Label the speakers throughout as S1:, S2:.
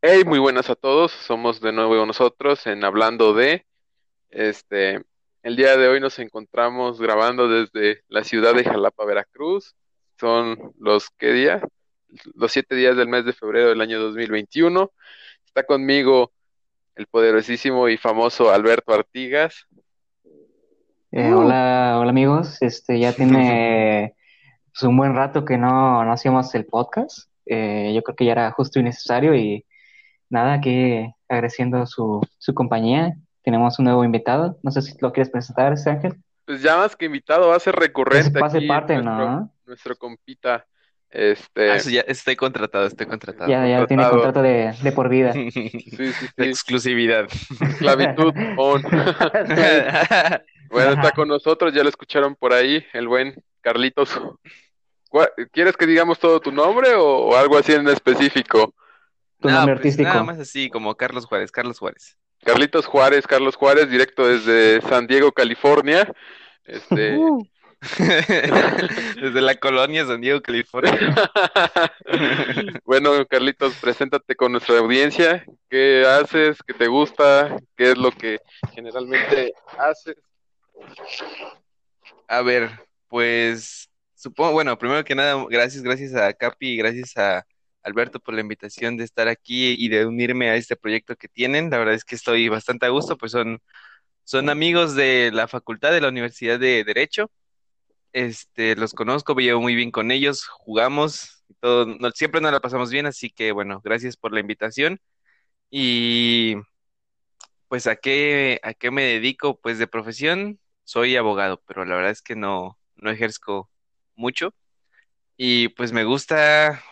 S1: Hey, muy buenas a todos. Somos de nuevo nosotros en Hablando de, este, el día de hoy nos encontramos grabando desde la ciudad de Jalapa, Veracruz. Son los, ¿qué día? Los siete días del mes de febrero del año 2021. Está conmigo el poderosísimo y famoso Alberto Artigas.
S2: Eh, hola, hola amigos, este ya tiene pues, un buen rato que no, no hacíamos el podcast. Eh, yo creo que ya era justo y necesario y nada, aquí agradeciendo su, su compañía. Tenemos un nuevo invitado. No sé si lo quieres presentar, Ángel.
S1: pues ya más que invitado va a ser
S2: Que se
S1: recurrente
S2: pase
S1: aquí
S2: parte,
S1: nuestro,
S2: ¿no?
S1: nuestro compita,
S3: Ah,
S1: este,
S3: eso ya, estoy contratado, estoy contratado.
S2: Ya, ya tiene contrato de, de por vida.
S1: Sí, sí, sí.
S3: Exclusividad.
S1: Esclavitud on. Bueno, está con nosotros, ya lo escucharon por ahí, el buen Carlitos. ¿Cuál- ¿Quieres que digamos todo tu nombre o, o algo así en específico?
S2: Tu
S3: No,
S2: nombre
S3: pues nada más así como Carlos Juárez, Carlos Juárez.
S1: Carlitos Juárez, Carlos Juárez, directo desde San Diego, California. Este,
S2: Uh,
S3: Desde la colonia San Diego, California.
S1: bueno, Carlitos, preséntate con nuestra audiencia. ¿Qué haces? ¿Qué te gusta? ¿Qué es lo que generalmente haces?
S3: A ver, pues supongo, bueno, primero que nada, gracias, gracias a Capi gracias a Alberto por la invitación de estar aquí y de unirme a este proyecto que tienen. La verdad es que estoy bastante a gusto, pues son, son amigos de la facultad de la Universidad de Derecho. Este, los conozco, me llevo muy bien con ellos, jugamos todo, no- siempre nos la pasamos bien, así que bueno, gracias por la invitación. Y pues a qué, a qué me dedico, pues de profesión soy abogado, pero la verdad es que no, no ejerzo mucho. Y pues me gusta,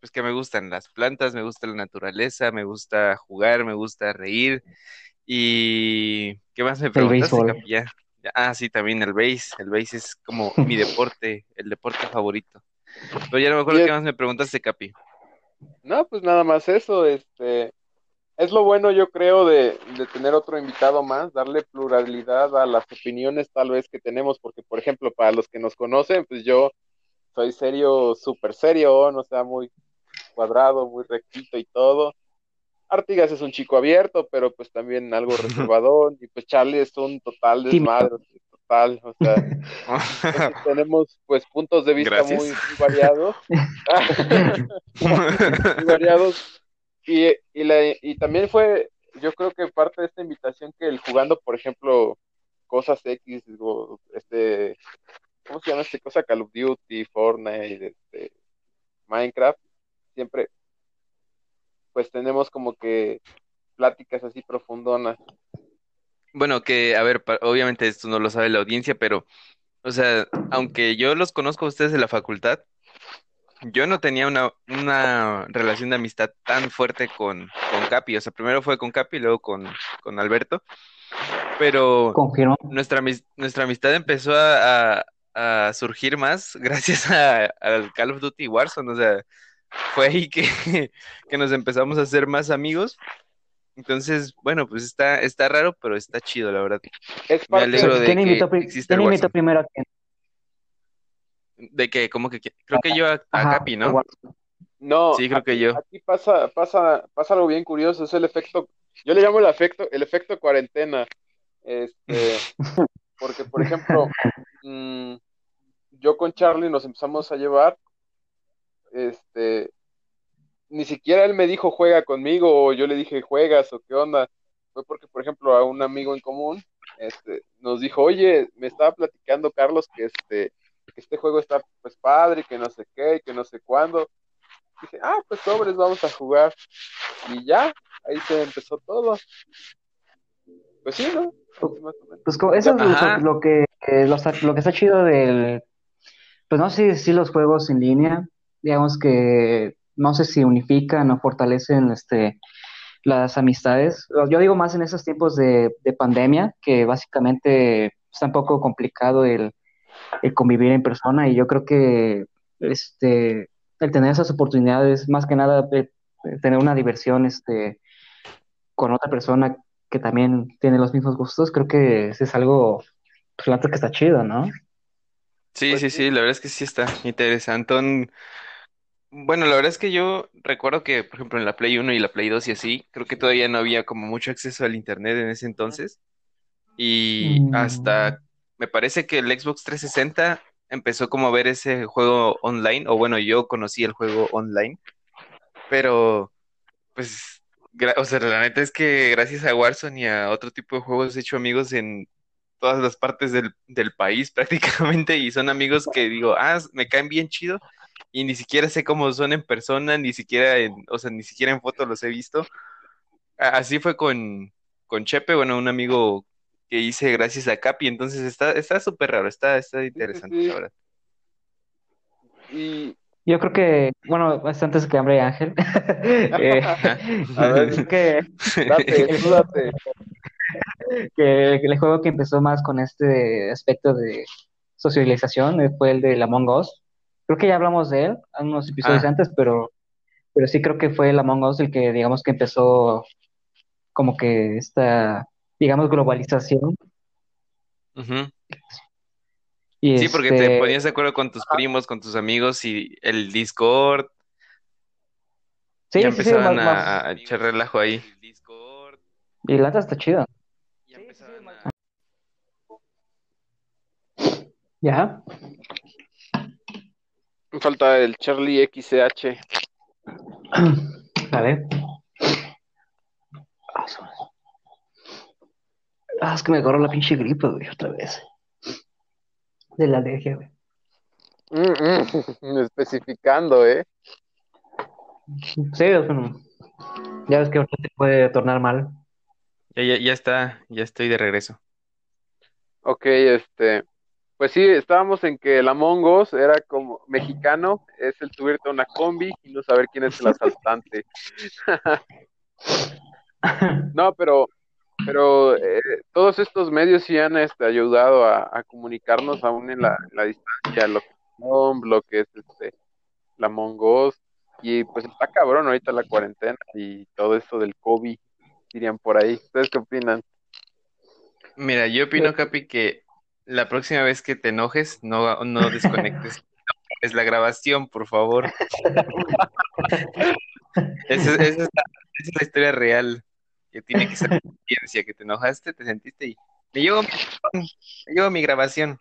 S3: pues que me gustan las plantas, me gusta la naturaleza, me gusta jugar, me gusta reír. Y ¿qué más me preguntaste,
S2: béisbol.
S3: Capi? Ya. Ya, Ah, sí, también el base. El base es como mi deporte, el deporte favorito. Pero ya no me acuerdo qué más me preguntaste, Capi.
S1: no, pues nada más eso, este, es lo bueno, yo creo, de, de tener otro invitado más, darle pluralidad a las opiniones tal vez que tenemos, porque por ejemplo, para los que nos conocen, pues yo soy serio, súper serio, no sea muy cuadrado, muy rectito y todo. Artigas es un chico abierto, pero pues también algo reservadón, y pues Charlie es un total desmadre, total, o sea, entonces tenemos pues puntos de vista muy, muy variados, muy variados, y, y, la- y también fue, yo creo que parte de esta invitación que el jugando, por ejemplo, cosas X, digo, este, ¿cómo se llama este cosa? Call of Duty, Fortnite, este, Minecraft, siempre pues tenemos como que pláticas así profundonas.
S3: Bueno, que, a ver, obviamente esto no lo sabe la audiencia, pero, o sea, aunque yo los conozco a ustedes de la facultad, yo no tenía una, una relación de amistad tan fuerte con, con Capi. O sea, primero fue con Capi y luego con, con Alberto, pero
S2: Confirmo.
S3: nuestra, nuestra amistad empezó a, a- a surgir más gracias a- al Call of Duty Warzone. O sea, fue ahí que, que nos empezamos a hacer más amigos. Entonces, bueno, pues está, está raro, pero está chido, la verdad.
S1: Es
S3: Me alegro
S1: de...
S2: ¿Quién
S3: que
S2: invitó,
S3: el
S2: invitó primero a quién?
S3: De que, como que, creo que yo a, Capi, ¿no?
S1: No,
S3: Sí, creo que
S1: aquí,
S3: yo.
S1: aquí pasa, pasa, pasa algo bien curioso, es el efecto, yo le llamo el efecto, el efecto cuarentena. Este, porque por ejemplo, mm, yo con Charlie nos empezamos a llevar, este, ni siquiera él me dijo juega conmigo, o yo le dije juegas, o qué onda. Fue porque, por ejemplo, a un amigo en común, este, nos dijo, oye, me estaba platicando Carlos que este, que este juego está pues padre, que no sé qué, y que no sé cuándo. Dije, ah, pues sobres, vamos a jugar. Y ya, ahí se empezó todo. Pues sí, ¿no?
S2: Pues co- eso es lo, que, lo, está- lo que está chido del, pues no sé si los juegos en línea, digamos que no sé si unifican o fortalecen este, las amistades. Yo digo más en esos tiempos de, de pandemia, que básicamente está un poco complicado el, el convivir en persona y yo creo que este, el tener esas oportunidades, más que nada, de- de tener una diversión este, con otra persona que también tiene los mismos gustos, creo que es algo, pues, que está chido, ¿no?
S3: Sí,
S1: Pues
S3: sí,
S1: sí.
S3: sí, la verdad es que sí está interesante. Bueno, la verdad es que yo recuerdo que, por ejemplo, en la Play 1 y la Play 2 y así, creo que todavía no había como mucho acceso al internet en ese entonces. Y
S2: Mm,
S3: hasta, me parece que el Xbox 360 empezó como a ver ese juego online, o bueno, yo conocí el juego online, pero pues, gra- o sea, la neta es que gracias a Warzone y a otro tipo de juegos he hecho amigos en todas las partes del, del país prácticamente y son amigos que digo, ah, me caen bien chido y ni siquiera sé cómo son en persona, ni siquiera en, o sea, ni siquiera en fotos los he visto. Así fue con, con Chepe, bueno, un amigo que hice gracias a Capi, entonces está, está súper raro, está, está
S1: Sí, sí,
S3: interesante, la
S1: sí.
S3: verdad.
S1: Y,
S2: Yo creo que, bueno, es antes que Hambre y Ángel, eh,
S1: a ver,
S2: que
S1: date,
S2: el juego,
S1: date.
S2: que el juego que empezó más con este aspecto de socialización eh, fue el de Among Us. Creo que ya hablamos de él en unos episodios
S3: Ah,
S2: antes, pero, pero sí creo que fue el Among Us el que, digamos, que empezó como que esta, digamos, globalización. Y
S3: Sí, porque te
S2: este,
S3: ponías de acuerdo con tus primos, con tus amigos y el Discord, ya
S2: sí, sí, sí,
S3: empezaban
S2: más,
S3: a,
S2: más,
S3: a echar relajo ahí.
S2: y la está chido. Ya,
S1: Falta el Charlie XCH.
S2: a ver. Ah, es que me agarró la pinche gripe, güey, otra vez. De la alergia, güey.
S1: Mm, mm, especificando, ¿eh?
S2: Sí, es bueno, ya ves que ahorita te puede tornar mal.
S3: Ya, ya, ya está, ya estoy de regreso.
S1: Ok, este, pues sí, estábamos en que el Among Us era como mexicano, es el subirte a una combi y no saber quién es el asaltante. No, pero, pero eh, todos estos medios sí han este, ayudado a, a comunicarnos aún en la, en la distancia, lo que es Zoom, lo que es este, la Among Us, y pues está cabrón ahorita la cuarentena y todo esto del COVID, dirían por ahí. ¿Ustedes qué opinan?
S3: Mira, yo opino, Capi, que la próxima vez que te enojes, no, no desconectes. Es la grabación, por favor. Esa, es la, esa es la historia real que tiene que ser ciencia, que te enojaste, te sentiste y me llevo me llevo mi grabación.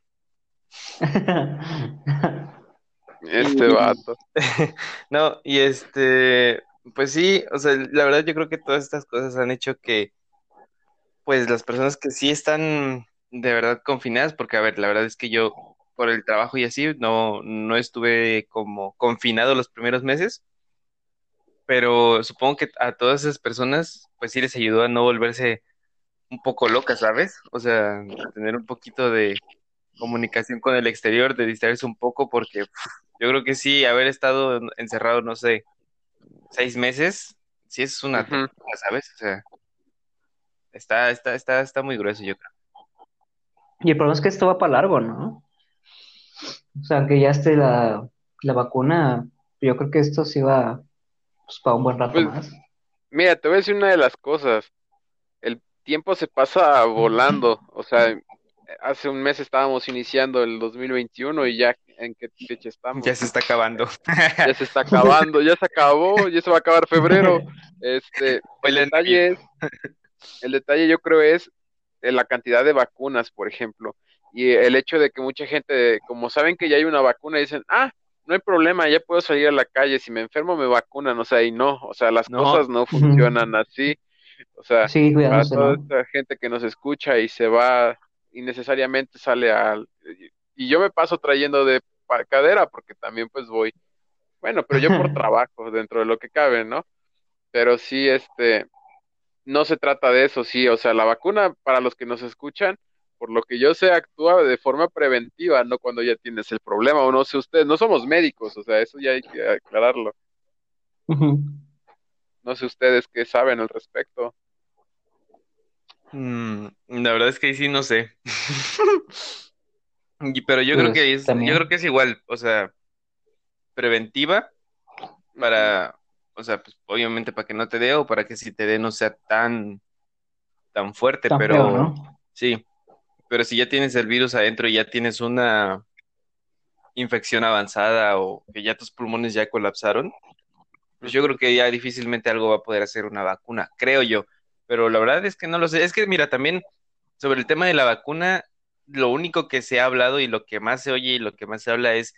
S1: Este vato.
S3: no, y este, pues sí, o sea, la verdad yo creo que todas estas cosas han hecho que, pues, las personas que sí están de verdad confinadas, porque a ver, la verdad es que yo, por el trabajo y así, no, no estuve como confinado los primeros meses, pero supongo que a todas esas personas, pues sí les ayudó a no volverse un poco locas, ¿sabes? O sea, tener un poquito de comunicación con el exterior, de distraerse un poco, porque yo creo que sí, haber estado encerrado, no sé, seis meses, sí es una tortura, ¿sabes? O sea, está, está, está, está muy grueso, yo creo.
S2: Y el problema es que esto va para largo, ¿no? O sea, que ya esté la, la vacuna, yo creo que esto sí va pues, para un buen rato
S1: Pues
S2: más.
S1: mira, te voy a decir una de las cosas. El tiempo se pasa volando. O sea, hace un mes estábamos iniciando el 2021 y ya en qué fecha
S3: Ya
S1: estamos.
S3: se está acabando.
S1: Ya se está acabando, ya se acabó, ya se va a acabar febrero. Este, el detalle es, el detalle yo creo es la cantidad de vacunas, por ejemplo, y el hecho de que mucha gente, como saben que ya hay una vacuna, dicen, ah, no hay problema, ya puedo salir a la calle, si me enfermo me vacunan, o sea, y no, o sea, las
S3: No,
S1: cosas no funcionan así, o sea,
S2: Sí,
S1: para
S2: cuidándose,
S1: toda
S2: ¿no?
S1: esta gente que nos escucha y se va innecesariamente sale al... Y yo me paso trayendo de cadera porque también pues voy, bueno, pero yo por trabajo, dentro de lo que cabe, ¿no? Pero sí, este, no se trata de eso, sí, o sea, la vacuna, para los que nos escuchan, por lo que yo sé, actúa de forma preventiva, no cuando ya tienes el problema, o no sé ustedes, no somos médicos, o sea, eso ya hay que aclararlo. No sé ustedes qué saben al respecto.
S3: mm, la verdad es que ahí sí no sé. Y- Pero yo creo que
S2: Pues
S3: es, yo creo que es igual, o sea, preventiva para, o sea, pues obviamente para que no te dé o para que si te dé no sea tan, tan fuerte,
S2: Tan feo,
S3: pero
S2: ¿no?
S3: sí, pero si ya tienes el virus adentro y ya tienes una infección avanzada o que ya tus pulmones ya colapsaron, pues yo creo que ya difícilmente algo va a poder hacer una vacuna, creo yo. Pero la verdad es que no lo sé. Es que, mira, también sobre el tema de la vacuna, lo único que se ha hablado y lo que más se oye y lo que más se habla es,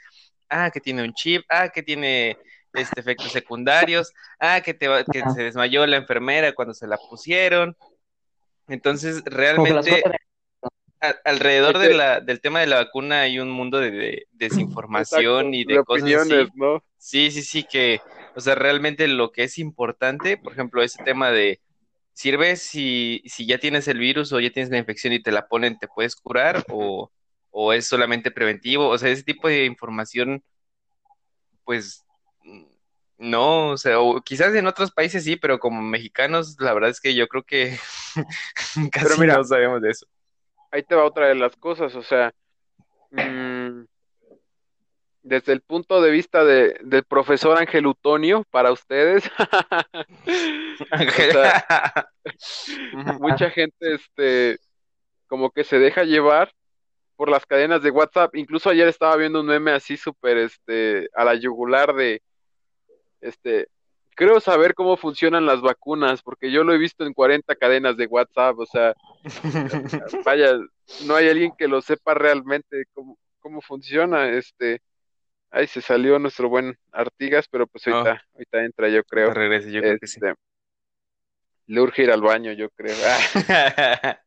S3: ah, que tiene un chip, ah, que tiene este efectos secundarios, ah, que, te, que se desmayó la enfermera cuando se la pusieron. Entonces, realmente, alrededor de la, del tema de la vacuna hay un mundo de, desinformación y de, cosas así. ¿no? Sí, sí, sí, que, o sea, realmente lo que es importante, por ejemplo, ese tema de, ¿sirve si, si ya tienes el virus o ya tienes la infección y te la ponen, te puedes curar o, o es solamente preventivo? O sea, ese tipo de información, pues no, o sea, quizás en otros países sí, pero como mexicanos, la verdad es que yo creo que casi no sabemos de eso.
S1: Ahí te va otra de las cosas, o sea, mm, desde el punto de vista de, del profesor Ángel Utonio, para ustedes, mucha gente, este, como que se deja llevar por las cadenas de WhatsApp. Incluso ayer estaba viendo un meme así súper, este, a la yugular de este, creo saber cómo funcionan las vacunas, porque yo lo he visto en 40 cadenas de WhatsApp, o sea, vaya, no hay alguien que lo sepa realmente cómo, cómo funciona, este, ahí se salió nuestro buen Artigas, pero pues ahorita, oh. ahorita entra, yo creo.
S3: Regrese, yo creo que sí. Este,
S1: le urge ir al baño, yo creo.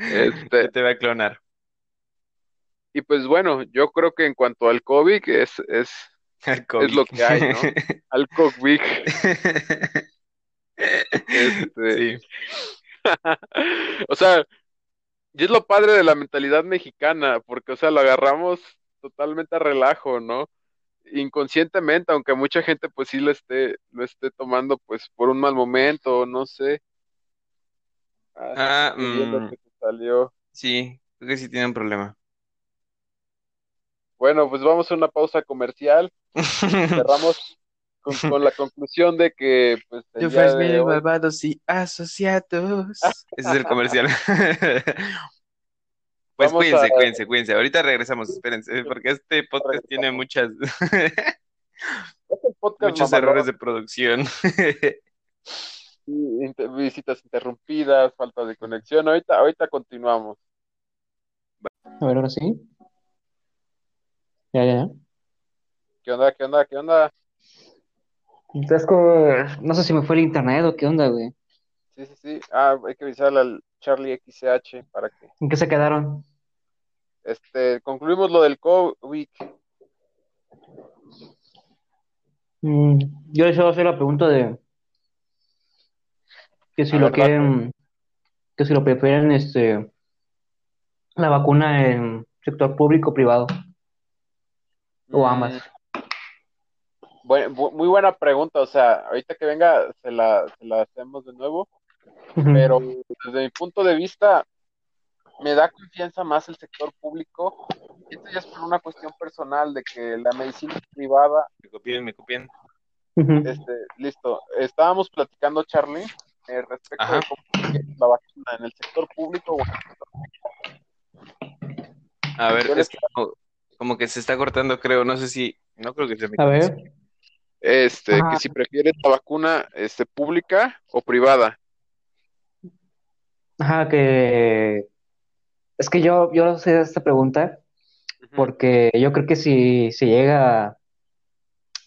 S3: este, te va a clonar.
S1: Y pues bueno, yo creo que en cuanto al COVID es, es es lo que hay, ¿no? Al COVID. Este, sí. o sea, y es lo padre de la mentalidad mexicana, porque, o sea, lo agarramos totalmente a relajo, ¿no? Inconscientemente, aunque mucha gente pues sí lo esté, lo esté tomando pues por un mal momento, no sé.
S3: Ah, mm, salió. Sí, creo que sí tiene un problema.
S1: Bueno, pues vamos a una pausa comercial. Cerramos con, la conclusión de que, pues.
S3: Yo malvados y asociados. Ese es el comercial. pues cuídense, cuídense, cuídense. Ahorita regresamos, espérense, porque este podcast tiene muchas. muchos errores de producción.
S1: visitas interrumpidas, falta de conexión. Ahorita, ahorita continuamos.
S2: A ver, ahora sí. Ya, ya,
S1: ¿Qué onda? ¿Qué onda? ¿Qué onda?
S2: Entonces, no sé si me fue el internet o qué onda, güey.
S1: Sí, sí, sí. Ah, hay que avisarle al Charlie XCH para que.
S2: ¿En qué se quedaron?
S1: Este, concluimos lo del COVID.
S2: Mm, yo les voy a hacer la pregunta de que si lo quieren, que si lo prefieren, este, la vacuna en sector público o privado. ¿O ambas?
S1: Mm, muy buena pregunta, o sea, ahorita que venga se la, se la hacemos de nuevo, pero desde mi punto de vista me da confianza más el sector público. Esto ya es por una cuestión personal de que la medicina privada.
S3: Me copien, me copien.
S1: Este, listo. Estábamos platicando, Charlie, eh, respecto de cómo la vacuna en el sector público o en el sector
S3: privado. A ver, es que como que se está cortando, creo, no sé si, no creo que sea mi
S2: A ver.
S1: Este, que si prefieres la vacuna este, pública o privada.
S2: Ajá, que es que yo, yo sé esta pregunta porque yo creo que si se llega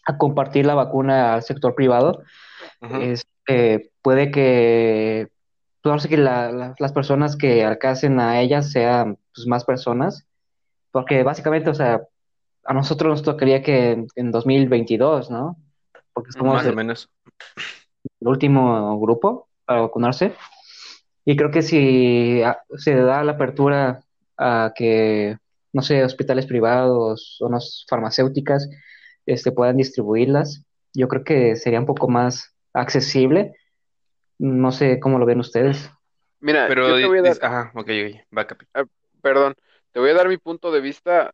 S2: a compartir la vacuna al sector privado, este, puede que, pues, que las personas que alcancen a ellas sean pues, más personas porque básicamente, o sea, a nosotros nos tocaría que en, 2022, ¿no? Porque
S3: somos Más o menos.
S2: el último grupo para vacunarse. Y creo que si se da la apertura a que, no sé, hospitales privados o unas farmacéuticas este, puedan distribuirlas, yo creo que sería un poco más accesible. No sé cómo lo ven ustedes.
S1: Mira,
S3: pero yo te voy a dar... Ajá, ok, va, capi.
S1: Ah, perdón, te voy a dar mi punto de vista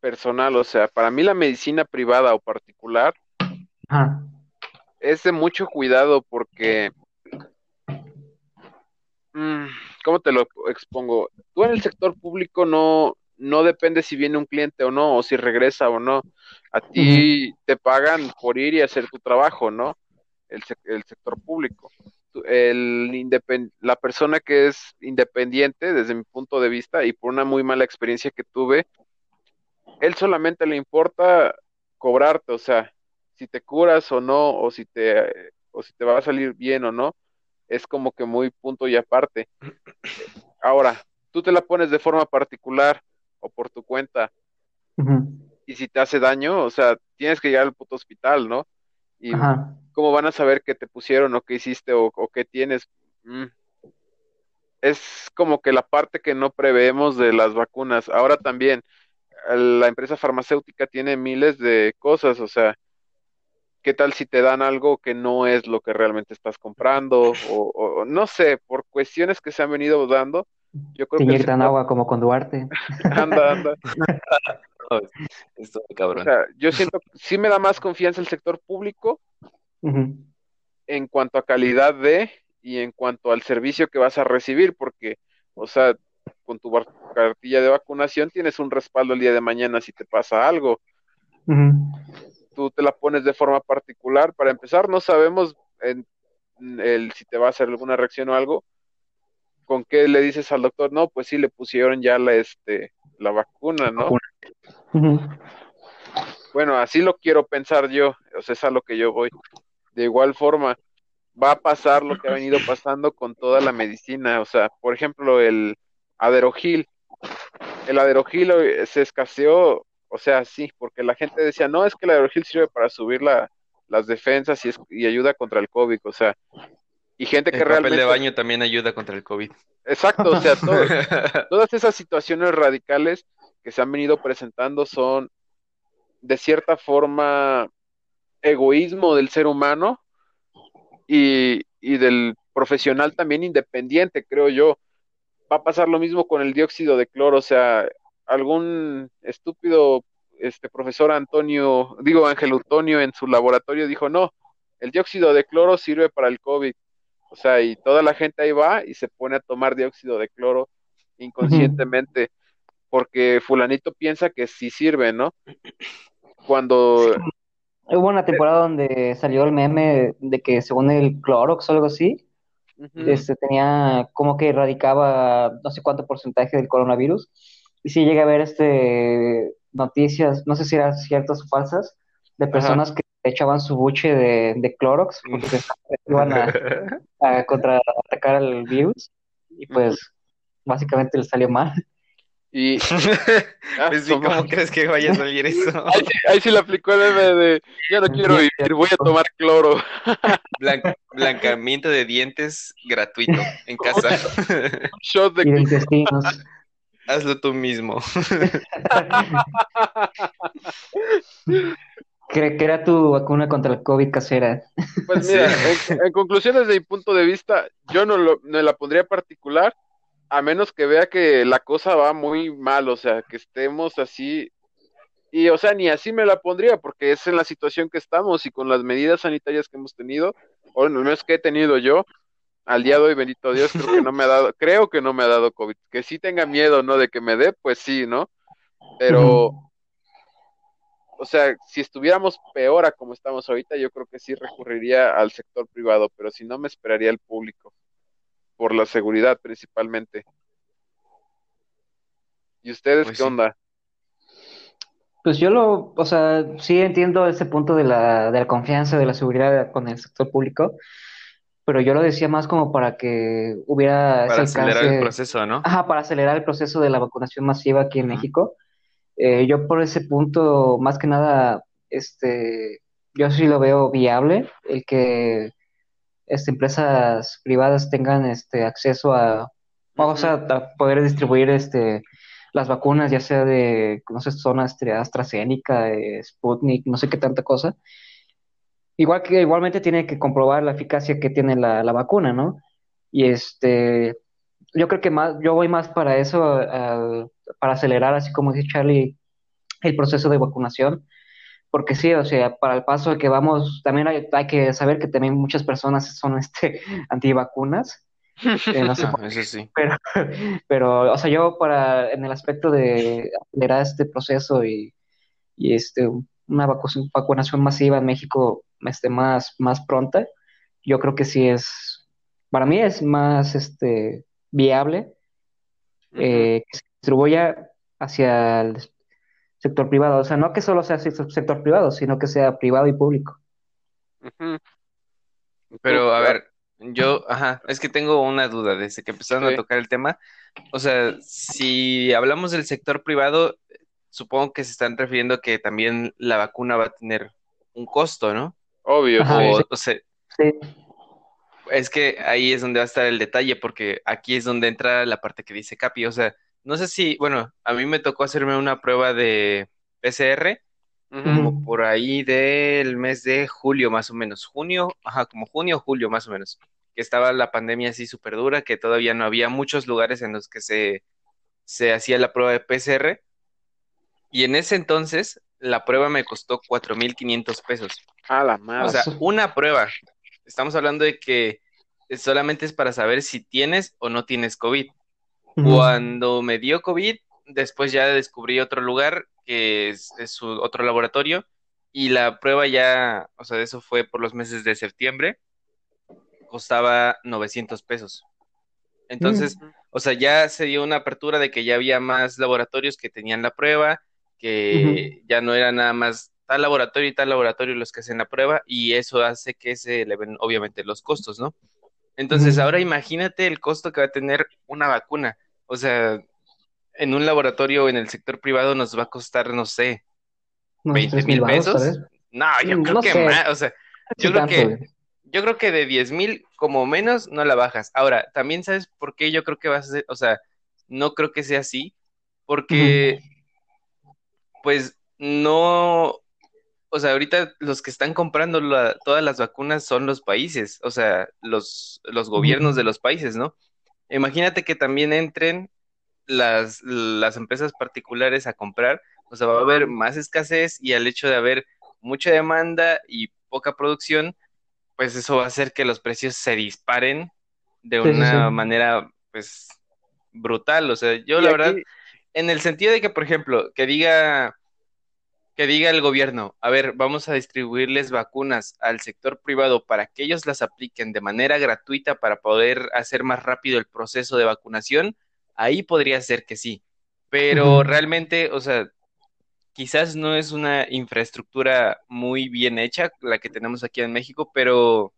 S1: personal, o sea, para mí la medicina privada o particular es de mucho cuidado porque, mm, ¿cómo te lo expongo? Tú en el sector público no, no depende si viene un cliente o no, o si regresa o no. A ti te pagan por ir y hacer tu trabajo, ¿no? El, el sector público. El la persona que es independiente, desde mi punto de vista, y por una muy mala experiencia que tuve, él solamente le importa cobrarte, o sea, si te curas o no, o si te, o si te va a salir bien o no, es como que muy punto y aparte. Ahora, tú te la pones de forma particular o por tu cuenta, y si te hace daño, o sea, tienes que llegar al puto hospital, ¿no? Y cómo van a saber qué te pusieron o qué hiciste o, qué tienes. Mm. Es como que la parte que no preveemos de las vacunas. Ahora también, la empresa farmacéutica tiene miles de cosas, o sea, ¿qué tal si te dan algo que no es lo que realmente estás comprando? O, no sé, por cuestiones que se han venido dando. Yo creo
S2: que agua como con Duarte.
S1: anda, anda.
S3: Esto, cabrón.
S1: O sea, yo siento que sí me da más confianza el sector público en cuanto a calidad de y en cuanto al servicio que vas a recibir, porque, o sea, con tu cartilla de vacunación tienes un respaldo el día de mañana si te pasa algo. Tú te la pones de forma particular. Para empezar, no sabemos en, el, si te va a hacer alguna reacción o algo. ¿Con qué le dices al doctor? No, pues sí, le pusieron ya la, este, la vacuna, ¿no? Bueno, así lo quiero pensar yo, o sea, es a lo que yo voy. De igual forma, va a pasar lo que ha venido pasando con toda la medicina, o sea, por ejemplo, el aderogil. El aderogil se escaseó, o sea, sí, porque la gente decía, no, es que el aderogil sirve para subir la, las defensas y, y ayuda contra el COVID, o sea, y gente que realmente...
S3: El papel de baño también ayuda contra el COVID.
S1: Exacto, o sea, todas esas situaciones radicales que se han venido presentando son, de cierta forma, egoísmo del ser humano y, y del profesional también independiente, creo yo va a pasar lo mismo con el dióxido de cloro, o sea, algún estúpido este profesor Antonio, digo Ángel Antonio en su laboratorio dijo, "No, el dióxido de cloro sirve para el COVID." O sea, y toda la gente ahí va y se pone a tomar dióxido de cloro inconscientemente porque fulanito piensa que sí sirve, ¿no? Cuando
S2: Hubo una temporada donde salió el meme de que según el Clorox o algo así, este, tenía como que erradicaba no sé cuánto porcentaje del coronavirus. Y sí llegué a ver este, noticias, no sé si eran ciertas o falsas, de personas que echaban su buche de, de Clorox porque iban a, a contraatacar al virus. Y pues básicamente les salió mal.
S3: Y. Ah, pues ¿cómo crees que vaya a salir eso?
S1: Ahí, sí le aplicó el meme de. Ya no quiero vivir, voy a tomar cloro.
S3: blancamiento de dientes gratuito en casa.
S1: Shot de
S2: intestinos.
S3: Hazlo tú mismo.
S2: ¿Qué era tu vacuna contra el COVID casera?
S1: Pues mira, en, conclusión, desde mi punto de vista, yo no, lo, no la pondría particular a menos que vea que la cosa va muy mal, o sea, que estemos así, y o sea, ni así me la pondría, porque es en la situación que estamos y con las medidas sanitarias que hemos tenido, o al menos que he tenido yo, al día de hoy, bendito Dios, creo que no me ha dado, creo que no me ha dado COVID, que sí tenga miedo, ¿no? De que me dé, pues sí, ¿no? Pero, o sea, si estuviéramos peor a como estamos ahorita, yo creo que sí recurriría al sector privado, pero si no, me esperaría el público por la seguridad principalmente. ¿Y ustedes pues qué onda?
S2: Pues yo lo, o sea, sí entiendo ese punto de la, de la confianza, de la seguridad con el sector público, pero yo lo decía más como para que hubiera...
S3: Para acelerar el proceso, ¿no?
S2: Ajá, para acelerar el proceso de la vacunación masiva aquí en México. Eh, yo por ese punto, más que nada, este, yo sí lo veo viable, el que este, empresas privadas tengan este acceso a, vamos a, poder distribuir este las vacunas, ya sea de, no sé, zonas este, AstraZeneca, eh, Sputnik, no sé qué tanta cosa. Igual que igualmente tiene que comprobar la eficacia que tiene la, la vacuna, ¿no? Y este, yo creo que más, yo voy más para eso, para acelerar, así como dice Charlie, el proceso de vacunación porque sí, o sea, para el paso que vamos, también hay, que saber que también muchas personas son este antivacunas Eh, no sé
S3: Ah,
S2: por
S3: eso sí.
S2: pero, pero, o sea, yo para, en el aspecto de acelerar este proceso y, y este, una vacu- vacunación masiva en México este, más, más pronta, yo creo que sí es, para mí es más este, viable eh, que se distribuya hacia el sector privado. O sea, no que solo sea sector, privado, sino que sea privado y público.
S3: Pero a ver, yo, ajá, es que tengo una duda desde que empezaron a tocar el tema. O sea, si hablamos del sector privado, supongo que se están refiriendo que también la vacuna va a tener un costo, ¿no?
S1: Obvio,
S2: Ajá,
S1: sí.
S3: O,
S2: sí.
S3: o sea,
S2: Sí.
S3: Es que ahí es donde va a estar el detalle, porque aquí es donde entra la parte que dice Capi. O sea, no sé si, bueno, a mí me tocó hacerme una prueba de PCR como por ahí del mes de julio más o menos, junio, ajá, como junio o julio más o menos, que estaba la pandemia así súper dura, que todavía no había muchos lugares en los que se, se hacía la prueba de PCR, y en ese entonces la prueba me costó 4.500 pesos.
S1: A la
S3: O
S1: madre.
S3: sea,
S2: Asu.
S3: una prueba. Estamos hablando de que solamente es para saber si tienes o no tienes COVID. Cuando me dio COVID, después ya descubrí otro lugar que es, otro laboratorio y la prueba ya, o sea, eso fue por los meses de septiembre, costaba 900 pesos. Entonces,
S1: Ujú.
S3: o sea, ya se dio una apertura de que ya había más laboratorios que tenían la prueba, que ya no era nada más tal laboratorio y tal laboratorio los que hacen la prueba y eso hace que se eleven obviamente los costos, ¿no? Entonces, ahora imagínate el costo que va a tener una vacuna. O sea, en un laboratorio o en el sector privado nos va a costar, no sé,
S2: Unos
S3: 20
S2: tres
S3: mil pesos. No, yo
S2: Mm,
S3: creo
S2: No
S3: que
S2: sé,
S3: más, o sea, yo creo que, yo creo que de 10 mil como menos no la bajas. Ahora, también sabes por qué yo creo que vas a ser, o sea, no creo que sea así, porque pues no, o sea, ahorita los que están comprando la- todas las vacunas son los países, o sea, los, los gobiernos de los países, ¿no? Imagínate que también entren las, las empresas particulares a comprar, o sea, va a haber más escasez y al hecho de haber mucha demanda y poca producción, pues eso va a hacer que los precios se disparen de
S2: Sí,
S3: una
S2: sí.
S3: manera, pues, brutal. O sea, yo
S1: Y
S3: la
S1: aquí,
S3: verdad, en el sentido de que, por ejemplo, que diga, que diga el gobierno, a ver, vamos a distribuirles vacunas al sector privado para que ellos las apliquen de manera gratuita para poder hacer más rápido el proceso de vacunación, ahí podría ser que sí. Pero realmente, o sea, quizás no es una infraestructura muy bien hecha la que tenemos aquí en México, pero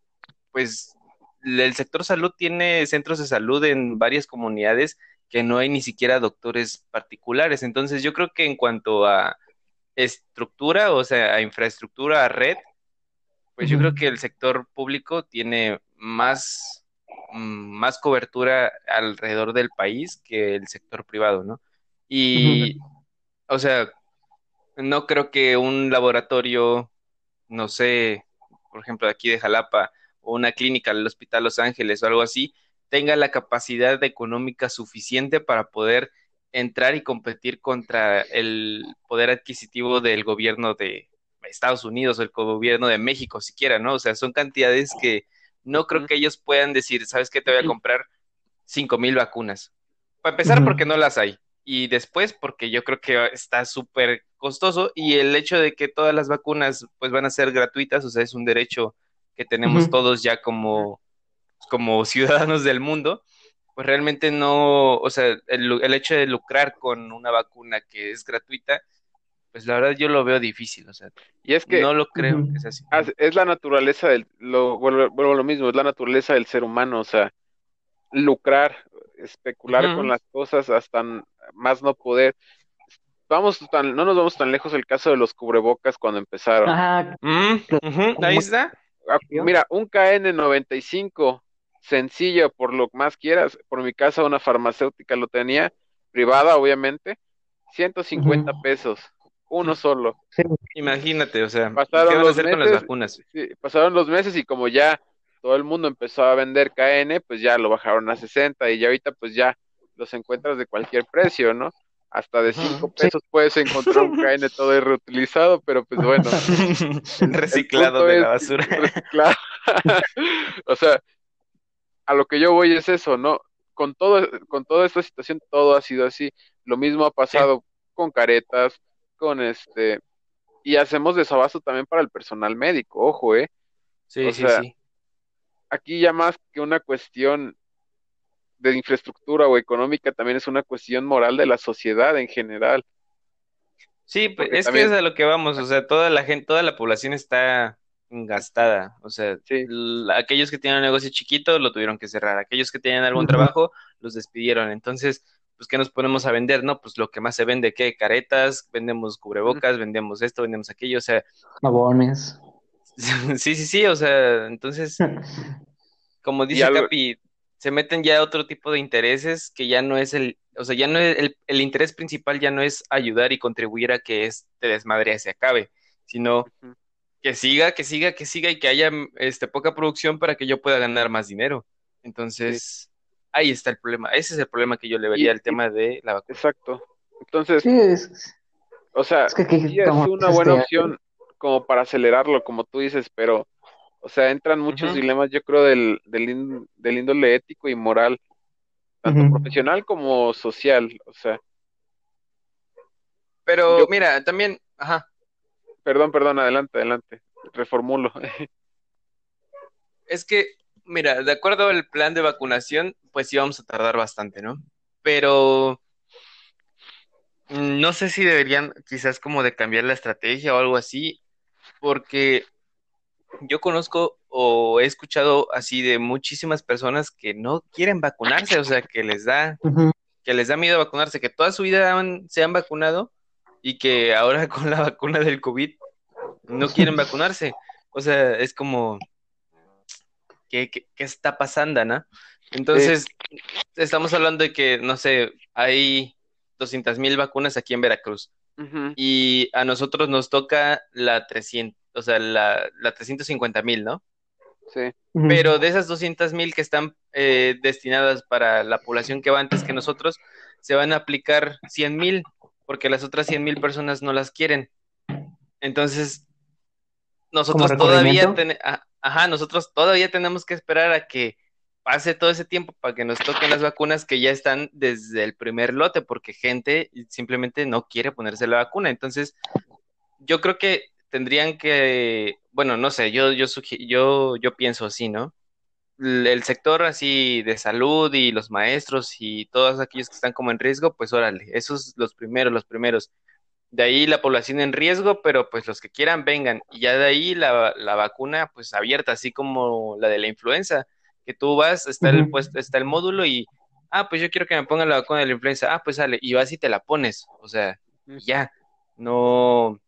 S3: pues el sector salud tiene centros de salud en varias comunidades que no hay ni siquiera doctores particulares. Entonces yo creo que en cuanto a estructura, o sea, a infraestructura, a red, pues yo creo que el sector público tiene más, mm, más cobertura alrededor del país que el sector privado, ¿no? Y, o sea, no creo que un laboratorio, no sé, por ejemplo, de aquí de Jalapa, o una clínica, el Hospital Los Ángeles o algo así, tenga la capacidad económica suficiente para poder entrar y competir contra el poder adquisitivo del gobierno de Estados Unidos o el gobierno de México siquiera, ¿no? O sea, son cantidades que no creo que ellos puedan decir, ¿sabes qué? Te voy a comprar cinco mil vacunas. Para empezar, porque no las hay. Y después, porque yo creo que está súper costoso. Y el hecho de que todas las vacunas pues van a ser gratuitas, o sea, es un derecho que tenemos todos ya como, como ciudadanos del mundo, pues realmente no, o sea, el, el hecho de lucrar con una vacuna que es gratuita, pues la verdad yo lo veo difícil, o sea,
S1: Y es que
S3: no lo creo que sea así.
S1: as- es la naturaleza del, lo, vuelvo, vuelvo a lo mismo, es la naturaleza del ser humano, o sea, lucrar, especular con las cosas hasta más no poder. Vamos tan, no nos vamos tan lejos el caso de los cubrebocas cuando empezaron.
S2: Ajá,
S3: Mm, ujú, ahí
S2: como-
S3: está.
S1: Ah. Mira, un KN95, sencillo por lo más quieras, por mi casa una farmacéutica lo tenía, privada obviamente, 150
S2: Ujú.
S1: pesos, uno solo.
S2: Sí.
S3: Imagínate, o sea, ¿qué
S1: Pasaron
S3: van a
S1: los
S3: hacer con las
S1: meses,
S3: vacunas?
S1: sí, pasaron los meses y como ya todo el mundo empezó a vender KN, pues ya lo bajaron a 60 y ya ahorita pues ya los encuentras de cualquier precio, ¿no? Hasta de 5
S3: Ujú.
S2: Sí.
S1: pesos puedes encontrar un KN todo reutilizado, pero pues bueno, el,
S3: Reciclado de la basura.
S1: reciclado. O sea, a lo que yo voy es eso, ¿no? Con todo, con toda esta situación todo ha sido así. Lo mismo ha pasado con caretas, con este, y hacemos desabasto también para el personal médico, ojo, ¿eh?
S3: Sí, sí, sí.
S1: Aquí ya más que una cuestión de infraestructura o económica, también es una cuestión moral de la sociedad en general.
S3: Sí, pues, es que es a lo que vamos, o sea, toda la gente, toda la población está gastada, o sea, aquellos que tienen un negocio chiquito lo tuvieron que cerrar, aquellos que tenían algún trabajo los despidieron, entonces, pues, ¿qué nos ponemos a vender? No, pues lo que más se vende, ¿qué? Caretas, vendemos cubrebocas, vendemos esto, vendemos aquello, o sea...
S2: Jabones.
S3: sí, sí, sí, o sea, entonces, como dice Capi, se meten ya otro tipo de intereses que ya no es el, o sea, ya no es el, el interés principal ya no es ayudar y contribuir a que este desmadre se acabe, sino que siga, que siga, que siga y que haya este, poca producción para que yo pueda ganar más dinero. Entonces, ahí está el problema. Ese es el problema que yo le vería al tema de la vacuna.
S1: Exacto. Entonces, es, o sea, es, es una buena este, opción como para acelerarlo, como tú dices, pero o sea, entran muchos dilemas, yo creo, del, del, del, índole ético y moral, tanto profesional como social, o sea.
S3: Pero mira, también, ajá.
S1: Perdón, perdón, adelante, adelante, reformulo.
S3: es que, mira, de acuerdo al plan de vacunación, pues sí vamos a tardar bastante, ¿no? Pero no sé si deberían quizás como de cambiar la estrategia o algo así, porque yo conozco o he escuchado así de muchísimas personas que no quieren vacunarse, o sea, que les da, que les da miedo vacunarse, que toda su vida se han vacunado y que ahora con la vacuna del COVID no quieren vacunarse. O sea, es como, ¿qué, qué, está pasando, no? Entonces, estamos hablando de que, no sé, hay 200 mil vacunas aquí en Veracruz. Y a nosotros nos toca la 300, o sea, la, la 350 mil, ¿no?
S1: Sí.
S3: Pero de esas 200 mil que están eh, destinadas para la población que va antes que nosotros, se van a aplicar 100 mil, porque las otras 100 mil personas no las quieren. Entonces, nosotros todavía, ajá, nosotros todavía tenemos que esperar a que pase todo ese tiempo para que nos toquen las vacunas que ya están desde el primer lote, porque gente simplemente no quiere ponerse la vacuna. Entonces, yo creo que tendrían que, bueno, no sé, yo, yo, yo, yo pienso así, ¿no? El sector así de salud y los maestros y todos aquellos que están como en riesgo, pues órale, esos los primeros, los primeros. De ahí la población en riesgo, pero pues los que quieran vengan. Y ya de ahí la, la vacuna pues abierta, así como la de la influenza, que tú vas, está, el, pues, está el módulo y, ah, pues yo quiero que me pongan la vacuna de la influenza, ah, pues sale, y vas y te la pones, o sea, ya, no,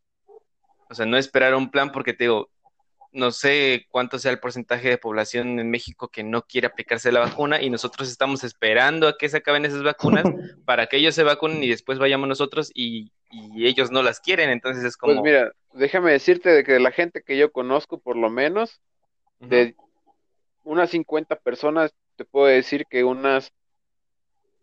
S3: o sea, no esperar un plan porque te digo, no sé cuánto sea el porcentaje de población en México que no quiere aplicarse la vacuna y nosotros estamos esperando a que se acaben esas vacunas para que ellos se vacunen y después vayamos nosotros y, ellos no las quieren, entonces es como...
S1: Pues mira, déjame decirte de que la gente que yo conozco, por lo menos, de unas 50 personas, te puedo decir que unas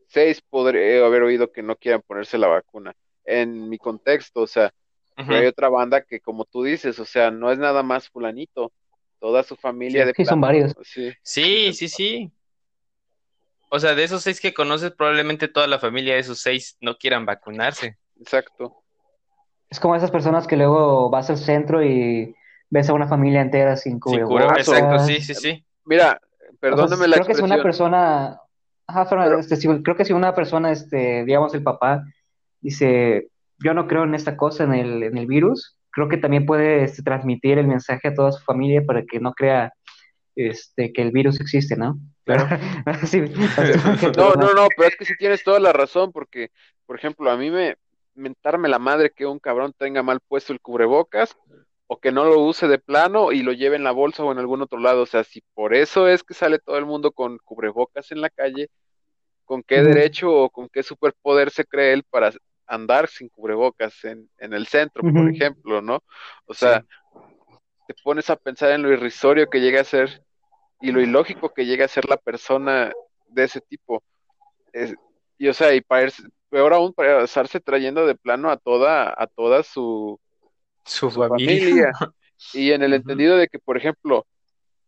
S1: 6 podré haber oído que no quieran ponerse la vacuna. En mi contexto, o sea, hay otra banda que, como tú dices, o sea, no es nada más fulanito, toda su familia de
S2: Sí, son varios.
S3: Sí. sí, sí, sí. O sea, de esos seis que conoces, probablemente toda la familia de esos seis no quieran vacunarse.
S1: Exacto.
S2: Es como esas personas que luego vas al centro y ves a una familia entera sin cubrebocas.
S3: Exacto, sí, sí, sí.
S1: Mira, perdóname la
S2: creo que si una persona, ajá, este, creo que si una persona, este, digamos el papá, dice, yo no creo en esta cosa, en el, en el virus. Creo que también puede este, transmitir el mensaje a toda su familia para que no crea este, que el virus existe, ¿no?
S1: Claro. no, no, no, pero es que sí tienes toda la razón, porque, por ejemplo, a mí me mentarme la madre que un cabrón tenga mal puesto el cubrebocas o que no lo use de plano y lo lleve en la bolsa o en algún otro lado. O sea, si por eso es que sale todo el mundo con cubrebocas en la calle, ¿con qué derecho o con qué superpoder se cree él para andar sin cubrebocas en, en el centro, por ejemplo, ¿no? O sea, te pones a pensar en lo irrisorio que llega a ser y lo ilógico que llega a ser la persona de ese tipo. y o sea, y para peor aún para estarse trayendo de plano a toda, a toda su,
S3: su, familia.
S1: Y en el entendido de que, por ejemplo,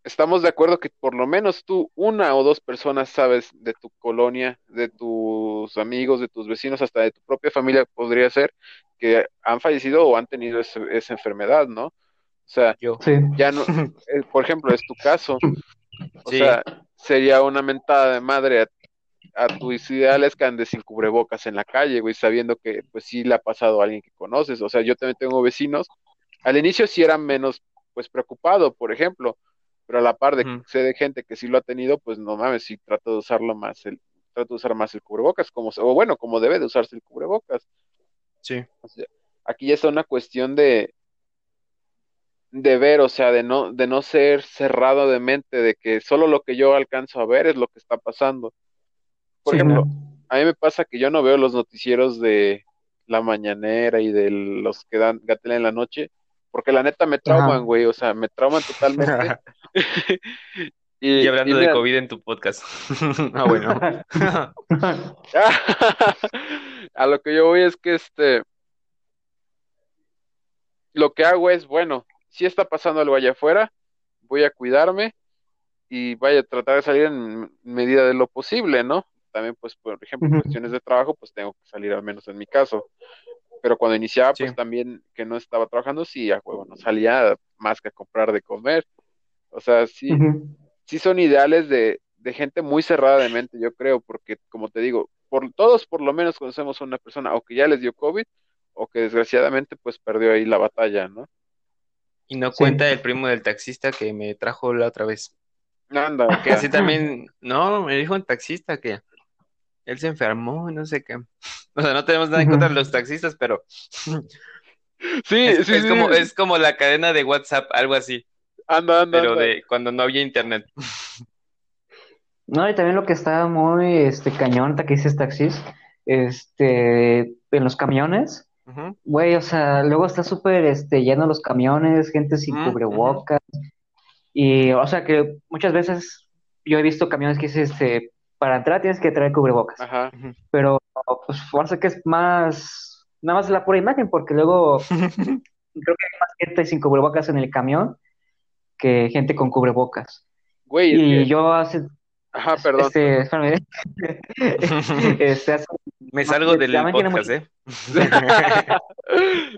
S1: estamos de acuerdo que por lo menos tú, una o dos personas sabes de tu colonia, de tus amigos, de tus vecinos, hasta de tu propia familia, podría ser, que han fallecido o han tenido esa enfermedad, ¿no? O sea, ya no, eh, por ejemplo, es tu caso. O sea, sería una mentada de madre a, tus ideales que andes sin cubrebocas en la calle, güey, sabiendo que pues sí le ha pasado a alguien que conoces. O sea, yo también tengo vecinos. Al inicio sí eran menos, pues, preocupado, por ejemplo, pero a la par de que sé de gente que sí lo ha tenido, pues no mames, sí trato de usarlo más, el, trato de usar más el cubrebocas, como, o bueno, como debe de usarse el cubrebocas.
S3: Sí.
S1: aquí ya está una cuestión de, de ver, o sea, de no, de no ser cerrado de mente, de que solo lo que yo alcanzo a ver es lo que está pasando. Por ejemplo, a mí me pasa que yo no veo los noticieros de la mañanera y de los que dan Gatel en la noche, porque la neta me trauman, güey, o sea, me trauman totalmente.
S3: y, hablando de COVID en tu podcast. ah, bueno.
S1: a lo que yo voy es que este, lo que hago es, bueno, si está pasando algo allá afuera, voy a cuidarme y vaya a tratar de salir en medida de lo posible, ¿no? También, pues, por ejemplo, cuestiones de trabajo, pues tengo que salir al menos en mi caso pero cuando iniciaba, pues también que no estaba trabajando, sí, a juego, no salía más que a comprar de comer. O sea, sí, sí son ideales de, de gente muy cerrada de mente, yo creo, porque como te digo, por todos por lo menos conocemos a una persona o que ya les dio COVID o que desgraciadamente pues perdió ahí la batalla, ¿no?
S3: Y no cuenta el primo del taxista que me trajo la otra vez.
S1: Anda.
S3: Que así también, no, me dijo un taxista que él se enfermó, no sé qué. O sea, no tenemos nada en contra de los taxistas, pero
S1: sí,
S3: es,
S1: sí,
S3: es como es como la cadena de WhatsApp, algo así.
S1: Anda, anda.
S3: Pero de cuando no había internet.
S2: No, y también lo que está muy este cañón, que dices taxis, este, en los camiones, güey, o sea, luego está súper este, lleno los camiones, gente sin cubrebocas, y, o sea, que muchas veces yo he visto camiones que dice, este, para entrar tienes que traer cubrebocas.
S1: Ajá.
S2: Pero pues fuerza que es más, nada más la pura imagen, porque luego creo que hay más gente sin cubrebocas en el camión que gente con cubrebocas.
S1: Güey,
S2: y yo hace...
S1: Ajá, perdón.
S2: Este, espérame.
S3: este, hace... Me salgo del podcast, ¿eh?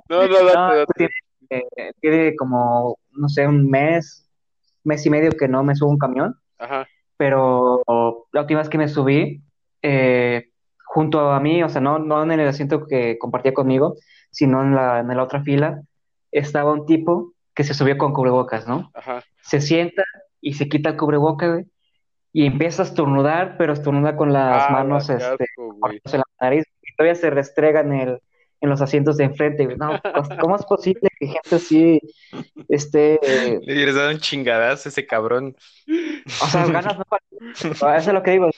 S1: no, no, date,
S2: Tiene, eh, tiene como, no sé, un mes, mes y medio que no me subo un camión.
S1: Ajá
S2: pero la última vez que me subí, eh, junto a mí, o sea, no, no en el asiento que compartía conmigo, sino en la, en la otra fila, estaba un tipo que se subió con cubrebocas, ¿no?
S1: Ajá.
S2: Se sienta y se quita el cubreboca, y empieza a estornudar, pero estornuda con las ah, manos este, en la nariz, y todavía se restrega en el, en los asientos de enfrente. No, pues, ¿cómo es posible que gente así esté...
S3: Le hubieras dado un chingadazo a ese cabrón.
S2: O sea, las ganas no Eso es lo que digo,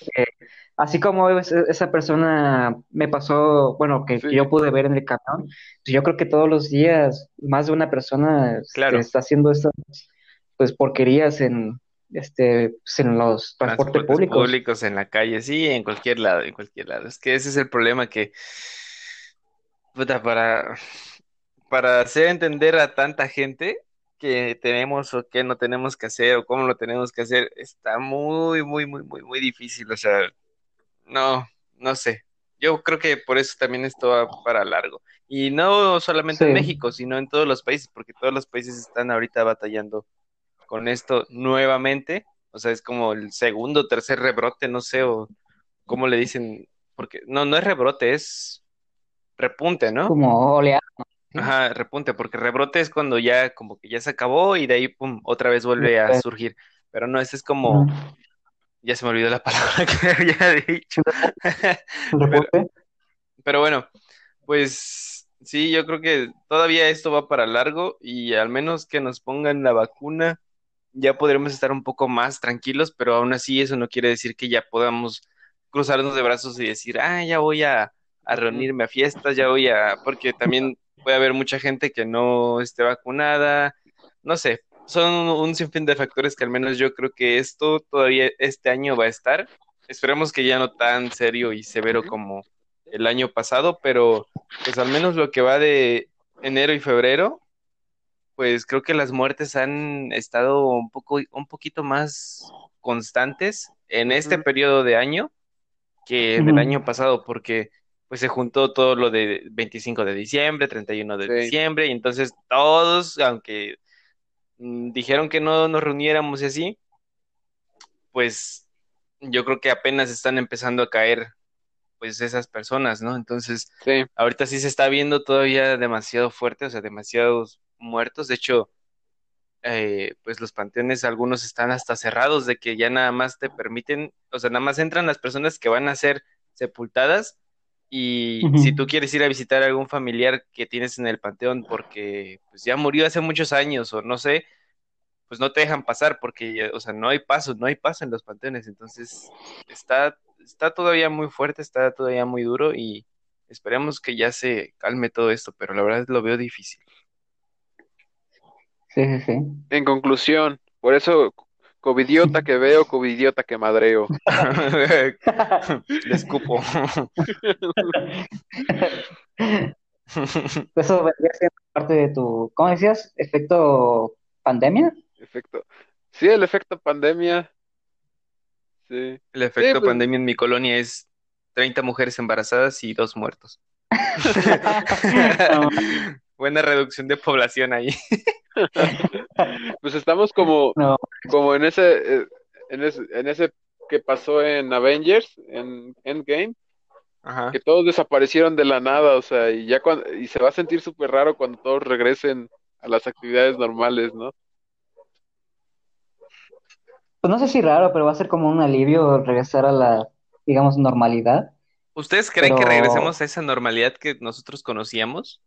S2: así como esa persona me pasó, bueno, que, yo pude ver en el camión, pues, yo creo que todos los días más de una persona está haciendo estas pues porquerías en este pues, en los transportes, públicos.
S3: públicos en la calle, sí, en cualquier lado, en cualquier lado. Es que ese es el problema que para, para hacer entender a tanta gente que tenemos o que no tenemos que hacer o cómo lo tenemos que hacer, está muy, muy, muy, muy, muy difícil. O sea, no, no sé. Yo creo que por eso también esto va para largo. Y no solamente en México, sino en todos los países, porque todos los países están ahorita batallando con esto nuevamente. O sea, es como el segundo, tercer rebrote, no sé, o cómo le dicen, porque no, no es rebrote, es repunte, ¿no?
S2: Como oleada.
S3: Ajá, repunte, porque rebrote es cuando ya como que ya se acabó y de ahí pum, otra vez vuelve a surgir. Pero no, ese es como ya se me olvidó la palabra que había dicho.
S2: ¿Repunte?
S3: pero, bueno, pues sí, yo creo que todavía esto va para largo y al menos que nos pongan la vacuna ya podremos estar un poco más tranquilos, pero aún así eso no quiere decir que ya podamos cruzarnos de brazos y decir, ah, ya voy a a reunirme a fiestas, ya voy a, porque también puede haber mucha gente que no esté vacunada, no sé, son un sinfín de factores que al menos yo creo que esto todavía este año va a estar. Esperemos que ya no tan serio y severo como el año pasado, pero pues al menos lo que va de enero y febrero, pues creo que las muertes han estado un poco, un poquito más constantes en este periodo de año que en el
S2: Ujú.
S3: año pasado, porque pues se juntó todo lo de 25 de diciembre, 31 de
S1: Sí.
S3: diciembre, y entonces todos, aunque mm, dijeron que no nos reuniéramos y así, pues yo creo que apenas están empezando a caer pues esas personas, ¿no? Entonces,
S1: Sí,
S3: ahorita sí se está viendo todavía demasiado fuerte, o sea, demasiados muertos. De hecho, eh, pues los panteones, algunos están hasta cerrados de que ya nada más te permiten, o sea, nada más entran las personas que van a ser sepultadas y si tú quieres ir a visitar a algún familiar que tienes en el panteón porque pues ya murió hace muchos años o no sé, pues no te dejan pasar porque, ya- o sea, no hay paso, no hay paso en los panteones, entonces está, está todavía muy fuerte, está todavía muy duro y esperemos que ya se calme todo esto, pero la verdad lo veo difícil.
S2: Sí, sí, sí.
S1: en conclusión, por eso, covidiota que veo, covidiota que madreo.
S3: Le escupo.
S2: Eso vendría siendo parte de tu, ¿cómo decías? ¿Efecto pandemia?
S1: Efecto. Sí, el efecto pandemia. Sí.
S3: El efecto
S1: pues-
S3: pandemia en mi colonia es 30 mujeres embarazadas y dos muertos. Buena reducción de población ahí.
S1: Pues estamos como,
S2: No.
S1: como en ese, eh, en ese, en ese que pasó en Avengers, en Endgame,
S3: Ajá.
S1: que todos desaparecieron de la nada, o sea, y ya cuando, y se va a sentir súper raro cuando todos regresen a las actividades normales, ¿no?
S2: Pues no sé si raro, pero va a ser como un alivio regresar a la, digamos, normalidad.
S3: ¿Ustedes creen que regresemos a esa normalidad que nosotros conocíamos?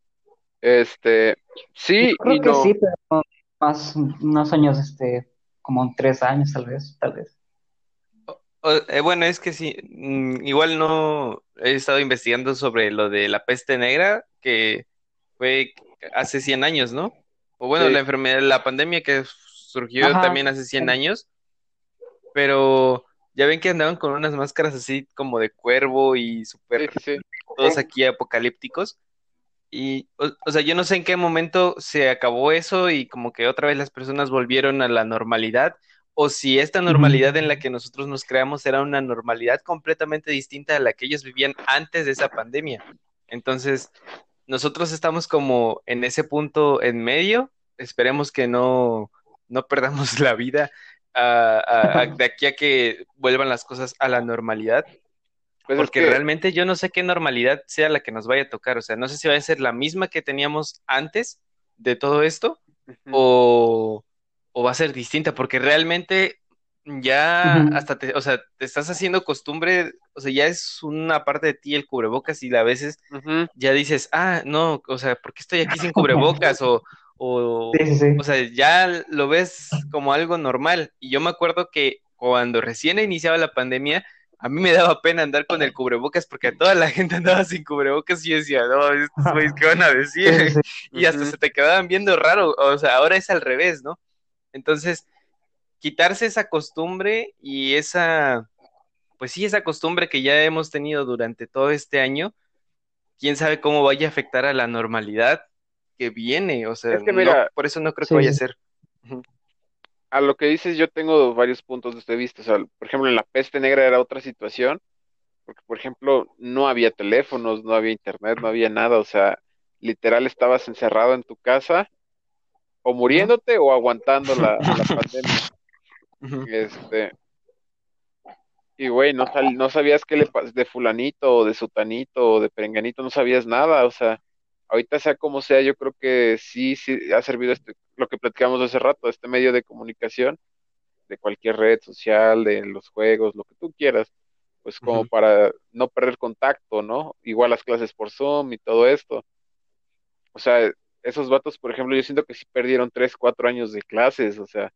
S1: Este, sí
S2: Yo creo
S1: y
S2: que
S1: no.
S2: sí, pero más unos años, este, como tres años tal vez, tal vez.
S3: O- eh, bueno, es que sí, mm, igual no he estado investigando sobre lo de la peste negra, que fue hace 100 años, ¿no? O bueno,
S1: Sí.
S3: la enfermedad, la pandemia que surgió
S2: Ajá.
S3: también hace 100 años, pero ya ven que andaban con unas máscaras así como de cuervo y súper
S1: sí, sí.
S3: todos aquí apocalípticos. Y, o, o sea, yo no sé en qué momento se acabó eso y como que otra vez las personas volvieron a la normalidad, o si esta normalidad en la que nosotros nos creamos era una normalidad completamente distinta a la que ellos vivían antes de esa pandemia. Entonces, nosotros estamos como en ese punto en medio, esperemos que no, no perdamos la vida a- a- a- de aquí a que vuelvan las cosas a la normalidad.
S1: Pues es
S3: Porque
S1: que,
S3: realmente yo no sé qué normalidad sea la que nos vaya a tocar. O sea, no sé si va a ser la misma que teníamos antes de todo esto o, o va a ser distinta. Porque realmente ya hasta te, o sea, te estás haciendo costumbre, o sea, ya es una parte de ti el cubrebocas y a veces ya dices, ah, no, o sea, ¿por qué estoy aquí sin cubrebocas? O, o,
S2: Sí, sí, sí.
S3: o sea, ya lo ves como algo normal. Y yo me acuerdo que cuando recién iniciaba la pandemia, a mí me daba pena andar con el cubrebocas porque toda la gente andaba sin cubrebocas y yo decía, no, estos güeyes, ¿qué van a decir?
S2: Sí, sí, sí.
S3: Y hasta se te quedaban viendo raro. O sea, ahora es al revés, ¿no? Entonces, quitarse esa costumbre y esa, pues sí, esa costumbre que ya hemos tenido durante todo este año, quién sabe cómo vaya a afectar a la normalidad que viene. O sea,
S1: Es que
S3: no-
S1: mira,
S3: por eso no creo que vaya a ser.
S1: A lo que dices, yo tengo varios puntos de vista. O sea, por ejemplo, en la peste negra era otra situación, porque, por ejemplo, no había teléfonos, no había internet, no había nada. O sea, literal estabas encerrado en tu casa, o muriéndote o aguantando la, la pandemia. Este, y güey, no, sal- no sabías qué le de fulanito o de sutanito o de perenganito, no sabías nada. O sea, ahorita sea como sea, yo creo que sí, sí ha servido este, lo que platicamos hace rato, este medio de comunicación de cualquier red social, de los juegos, lo que tú quieras, pues como para no perder contacto, ¿no? Igual las clases por Zoom y todo esto. O sea, esos vatos, por ejemplo, yo siento que sí perdieron tres, cuatro años de clases, o sea,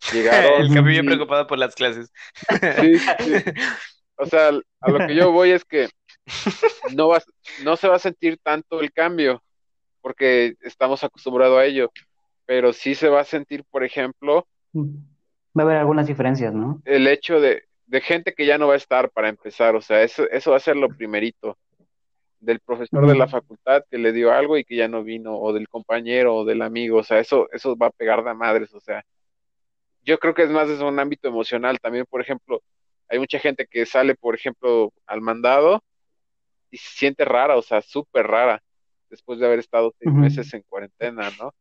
S1: llegaron
S3: El Capi bien preocupado por las clases.
S1: Sí, sí, sí. O sea, a lo que yo voy es que no vas, no se va a sentir tanto el cambio, porque estamos acostumbrados a ello, pero sí se va a sentir, por ejemplo,
S2: Va a haber algunas diferencias, ¿no?
S1: el hecho de, de gente que ya no va a estar para empezar, o sea, eso, eso va a ser lo primerito. del profesor de la facultad que le dio algo y que ya no vino, o del compañero o del amigo, o sea, eso, eso va a pegar de madres, o sea, yo creo que es más de un ámbito emocional también, por ejemplo, hay mucha gente que sale, por ejemplo, al mandado y se siente rara, o sea, súper rara, después de haber estado seis meses en cuarentena, ¿no?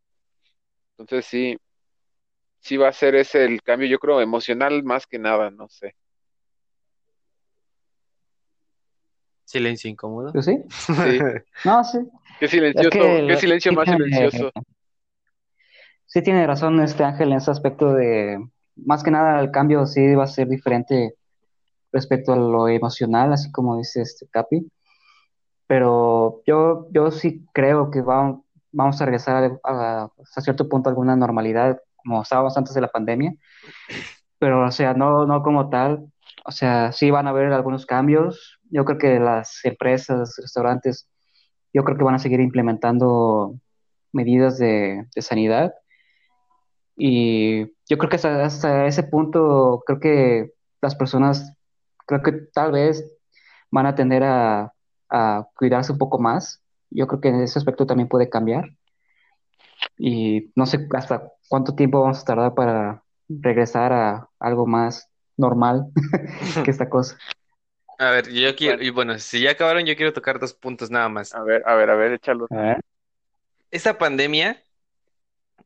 S1: Entonces sí, sí va a ser ese el cambio, yo creo, emocional más que nada, no sé.
S3: Silencio incómodo.
S2: ¿Pues sí? Sí. no, sí.
S1: Qué silencioso, qué silencio más silencioso.
S2: Sí tiene razón este Ángel en ese aspecto de, más que nada el cambio sí va a ser diferente respecto a lo emocional, así como dice este Capi. Pero yo, yo sí creo que vamos, vamos a regresar a, cierto punto a alguna normalidad, como estábamos antes de la pandemia. Pero, o sea, no, no como tal. O sea, sí van a haber algunos cambios. Yo creo que las empresas, restaurantes, yo creo que van a seguir implementando medidas de, sanidad. Y yo creo que hasta, hasta, ese punto, creo que las personas creo que tal vez van a tender a, cuidarse un poco más. Yo creo que en ese aspecto también puede cambiar. Y no sé hasta cuánto tiempo vamos a tardar para regresar a algo más normal que esta cosa.
S3: A ver, yo quiero, y bueno, si ya acabaron, yo quiero tocar dos puntos nada más.
S1: A ver, a ver, a ver, échalo.
S3: Esta pandemia,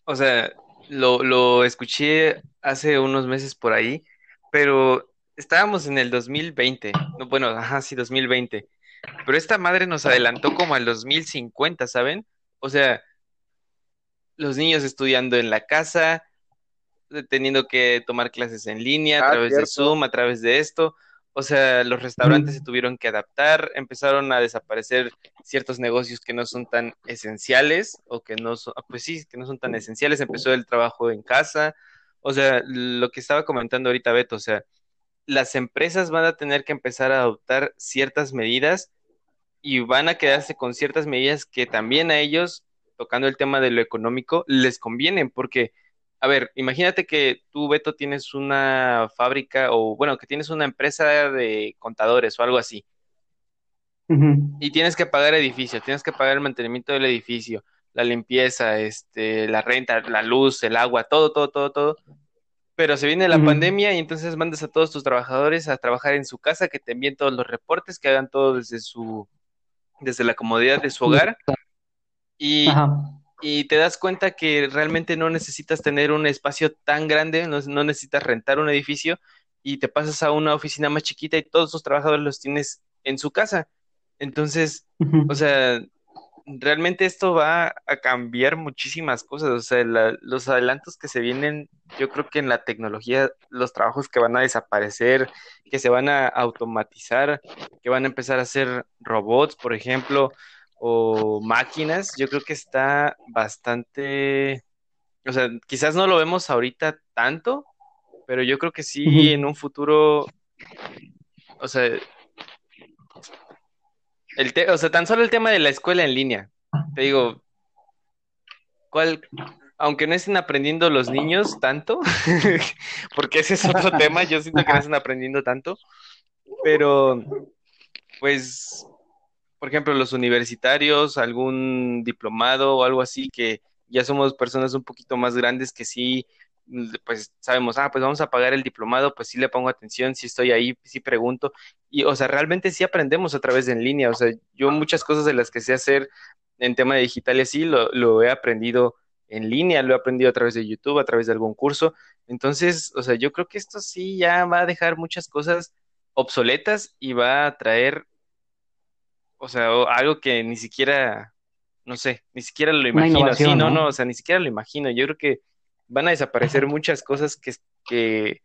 S3: o sea, lo, lo escuché hace unos meses por ahí, pero estábamos en el 2020, no, bueno, ajá, sí, 2020, pero esta madre nos adelantó como al 2050, ¿saben? O sea, los niños estudiando en la casa, teniendo que tomar clases en línea a ah, través de Zoom, a través de esto. O sea, los restaurantes se tuvieron que adaptar, empezaron a desaparecer ciertos negocios que no son tan esenciales o que no son, pues sí, que no son tan esenciales. Empezó el trabajo en casa. O sea, lo que estaba comentando ahorita Beto, o sea, las empresas van a tener que empezar a adoptar ciertas medidas y van a quedarse con ciertas medidas que también a ellos, tocando el tema de lo económico, les convienen, porque, a ver, imagínate que tú, Beto, tienes una fábrica o, bueno, que tienes una empresa de contadores o algo así. Y tienes que pagar edificio, tienes que pagar el mantenimiento del edificio, la limpieza, este, la renta, la luz, el agua, todo, todo, todo, todo pero se viene la pandemia y entonces mandas a todos tus trabajadores a trabajar en su casa, que te envíen todos los reportes, que hagan todo desde su, desde la comodidad de su hogar. Y, y te das cuenta que realmente no necesitas tener un espacio tan grande, no, no, necesitas rentar un edificio y te pasas a una oficina más chiquita y todos tus trabajadores los tienes en su casa. Entonces, o sea, realmente esto va a cambiar muchísimas cosas. O sea, los adelantos que se vienen, yo creo que en la tecnología, los trabajos que van a desaparecer, que se van a automatizar, que van a empezar a hacer robots, por ejemplo, o máquinas, yo creo que está bastante, o sea, quizás no lo vemos ahorita tanto, pero yo creo que sí en un futuro, o sea, el o sea, tan solo el tema de la escuela en línea. Te digo, ¿cuál, aunque no estén aprendiendo los niños tanto, porque ese es otro tema, yo siento que no están aprendiendo tanto, pero pues, por ejemplo, los universitarios, algún diplomado o algo así, que ya somos personas un poquito más grandes que sí pues sabemos, ah, pues vamos a pagar el diplomado, pues sí le pongo atención, si estoy ahí, sí pregunto, y o sea, realmente sí aprendemos a través de en línea, o sea, yo muchas cosas de las que sé hacer en tema de digital y así, lo, lo he aprendido en línea, lo he aprendido a través de YouTube, a través de algún curso, entonces, o sea, yo creo que esto sí ya va a dejar muchas cosas obsoletas y va a traer, o sea, algo que ni siquiera, no sé, ni siquiera lo imagino, sí, no, no, o sea, ni siquiera lo imagino, yo creo que van a desaparecer muchas cosas que, que,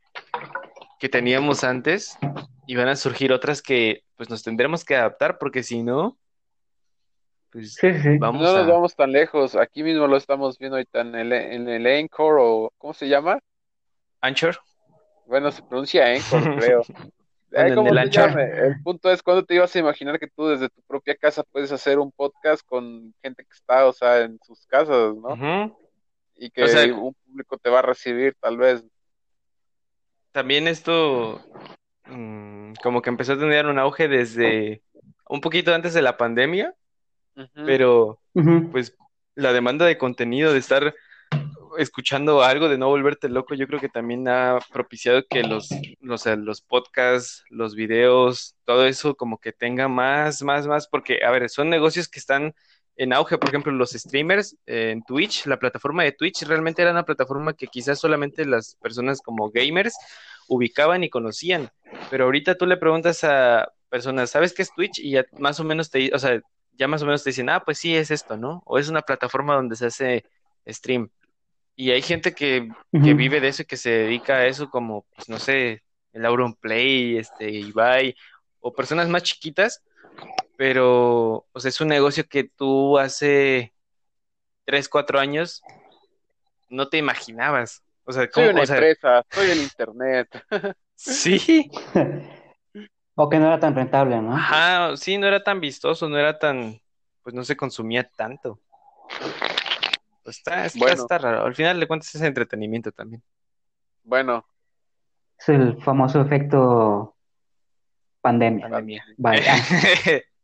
S3: que teníamos antes y van a surgir otras que pues nos tendremos que adaptar porque si no,
S1: pues vamos no nos vamos tan lejos. Aquí mismo lo estamos viendo ahorita en el, en el Anchor o ¿cómo se llama?
S3: Anchor.
S1: Bueno, se pronuncia Anchor, creo. el, punto es cuando te ibas a imaginar que tú desde tu propia casa puedes hacer un podcast con gente que está, o sea, en sus casas, ¿no? Y que un público te va a recibir tal vez.
S3: También esto mm, como que empezó a tener un auge desde un poquito antes de la pandemia, pero pues la demanda de contenido, de estar escuchando algo, de no volverte loco, yo creo que también ha propiciado que los, los, los podcasts, los videos, todo eso como que tenga más, más, más, porque, a ver, son negocios que están en auge, por ejemplo, los streamers eh, en Twitch, la plataforma de Twitch realmente era una plataforma que quizás solamente las personas como gamers ubicaban y conocían, pero ahorita tú le preguntas a personas, ¿sabes qué es Twitch? Y ya más o menos te, o sea, ya más o menos te dicen, ah, pues sí, es esto, ¿no? O es una plataforma donde se hace stream. Y hay gente que, vive de eso y que se dedica a eso, como, pues no sé, el Auron Play, este, Ibai, o personas más chiquitas, pero, o sea, es un negocio que tú hace 3, 4 años no te imaginabas. O sea,
S1: Soy
S3: ¿cómo?
S1: una
S3: O sea,
S1: empresa, soy el internet.
S3: sí,
S2: O que no era tan rentable, ¿no?
S3: ajá, sí, no era tan vistoso, no era tan, pues no se consumía tanto. Pues está, está,
S1: Bueno.
S3: está raro. Al final de cuentas es entretenimiento también.
S1: Bueno,
S2: Es el famoso efecto pandemia.
S3: Pandemia.
S2: Vaya.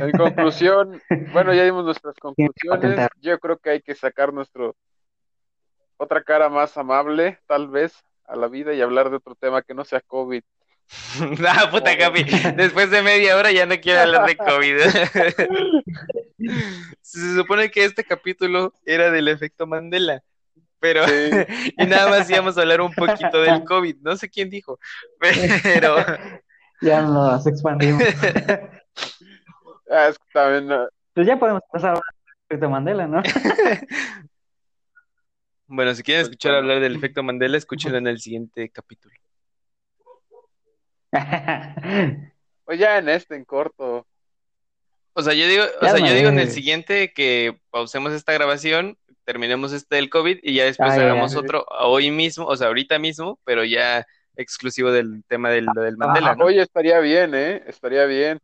S1: en conclusión, bueno, ya dimos nuestras conclusiones. Yo creo que hay que sacar nuestro otra cara más amable, tal vez, a la vida y hablar de otro tema que no sea COVID.
S3: Ah, puta Capi, después de media hora ya no quiero hablar de COVID. Se supone que este capítulo era del efecto Mandela, pero
S1: Sí.
S3: y nada más íbamos a hablar un poquito del COVID, no sé quién dijo, pero
S2: Ya nos expandimos.
S1: Ah, es que también, ah,
S2: Pues ya podemos pasar a hablar del efecto Mandela, ¿no?
S3: bueno, si quieren escuchar hablar del efecto Mandela, escúchenlo en el siguiente capítulo.
S1: pues ya en este, en corto.
S3: O sea, yo digo, o sea, yo digo en el siguiente que pausemos esta grabación, terminemos este del COVID y ya después
S2: Ah,
S3: hagamos
S1: ya.
S3: otro hoy mismo, o sea, ahorita mismo, pero ya exclusivo del tema del, del Mandela, ¿no?
S1: Oye, estaría bien, ¿eh? Estaría bien.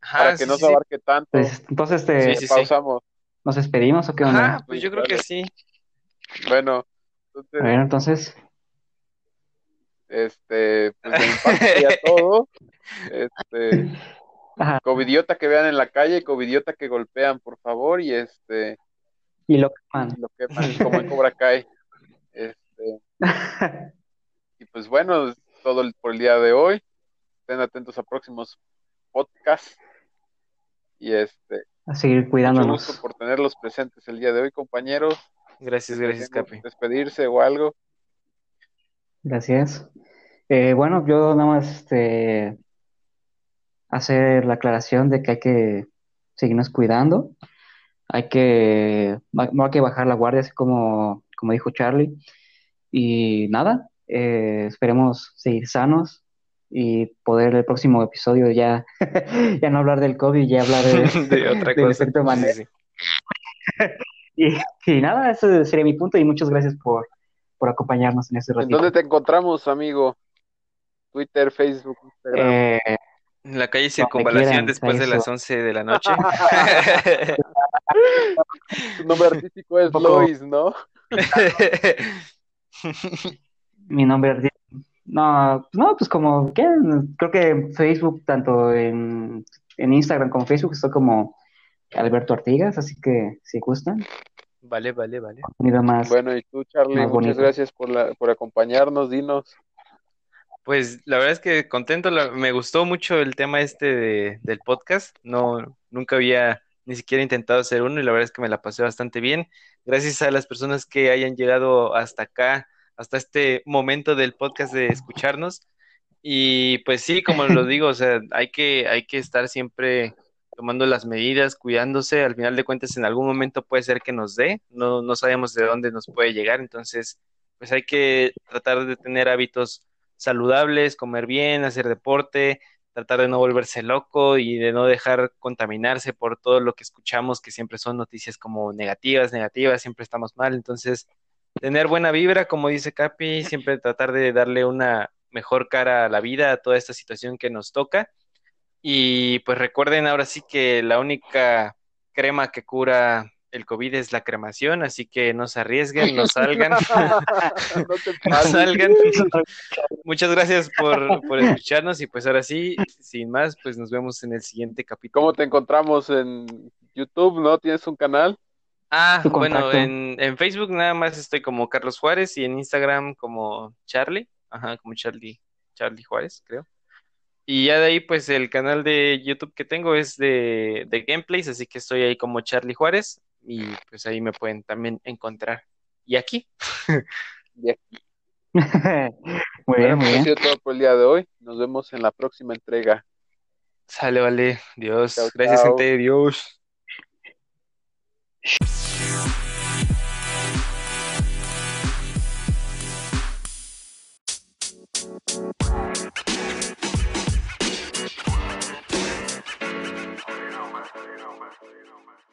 S3: Ajá,
S1: Para que
S3: sí,
S1: no se
S3: sí.
S1: abarque tanto.
S2: Pues, entonces, este,
S3: Sí, sí, sí.
S1: Pausamos.
S2: ¿nos despedimos o qué onda?
S3: Ajá, pues yo creo que sí.
S1: Bueno, entonces,
S2: Bueno, entonces,
S1: este, pues de mi parte sería todo. Este,
S2: ajá,
S1: covidiota que vean en la calle y covidiota que golpean, por favor, y este,
S2: y lo que man.
S1: lo que más como en Cobra Kai. Este, y pues bueno, es todo el- por el día de hoy. Estén atentos a próximos podcasts. Y este,
S2: A seguir
S1: mucho
S2: cuidándonos.
S1: gusto por tenerlos presentes el día de hoy, compañeros.
S3: Gracias, gracias, Capi.
S1: Despedirse o algo.
S2: Gracias. Eh, bueno, yo nada más este, hacer la aclaración de que hay que seguirnos cuidando, hay que, no hay que bajar la guardia, así como, como dijo Charlie. Y nada, eh, esperemos seguir sanos y poder el próximo episodio ya, ya no hablar del COVID, ya hablar de,
S3: De otra
S2: del
S3: cosa.
S2: efecto Mandela. Y, y nada, ese sería mi punto y muchas gracias por, por acompañarnos en este
S1: ¿En
S2: ratito.
S1: dónde te encontramos, amigo? Twitter, Facebook, Instagram.
S2: Eh,
S3: La calle Circunvalación
S2: quieran,
S3: después de las 11 de la noche.
S1: Tu nombre artístico es Lois, ¿no?
S2: Mi nombre artístico. No, no, pues como, ¿qué? Creo que en Facebook, tanto en, en Instagram como Facebook, estoy como Alberto Artigas, así que si gustan,
S3: Vale, vale, vale.
S2: más.
S1: Bueno, y tú, Charlie, muchas
S2: bonito.
S1: gracias por, la, por acompañarnos. Dinos.
S3: Pues la verdad es que contento, la- me gustó mucho el tema este de- del podcast. No, nunca había ni siquiera intentado hacer uno y la verdad es que me la pasé bastante bien. Gracias a las personas que hayan llegado hasta acá, hasta este momento del podcast de escucharnos. Y pues sí, como lo digo, o sea, hay que, hay que estar siempre tomando las medidas, cuidándose. Al final de cuentas, en algún momento puede ser que nos dé, no, no sabemos de dónde nos puede llegar, entonces, pues hay que tratar de tener hábitos saludables, comer bien, hacer deporte, tratar de no volverse loco y de no dejar contaminarse por todo lo que escuchamos, que siempre son noticias como negativas, negativas, siempre estamos mal. Entonces, tener buena vibra, como dice Capi, siempre tratar de darle una mejor cara a la vida, a toda esta situación que nos toca. Y pues recuerden ahora sí que la única crema que cura el COVID es la cremación, así que no se arriesguen, no salgan,
S1: No te
S3: no salgan. Muchas gracias por, por escucharnos y pues ahora sí, sin más, pues nos vemos en el siguiente capítulo.
S1: ¿Cómo te encontramos en YouTube? ¿No tienes un canal?
S3: Ah,
S2: Tu
S3: bueno, en, en Facebook nada más estoy como Carlos Juárez y en Instagram como Charlie, ajá, como Charlie, Charlie Juárez, creo. Y ya de ahí, pues el canal de YouTube que tengo es de, de gameplays, así que estoy ahí como Charlie Juárez y pues ahí me pueden también encontrar. Y aquí,
S2: Muy
S1: Bueno,
S2: bien, muy
S1: pues ha
S2: bien.
S1: sido todo por el día de hoy. Nos vemos en la próxima entrega.
S3: sale, vale, Dios,
S1: Chao,
S3: gracias
S1: chao.
S3: gente, Dios. you know, man.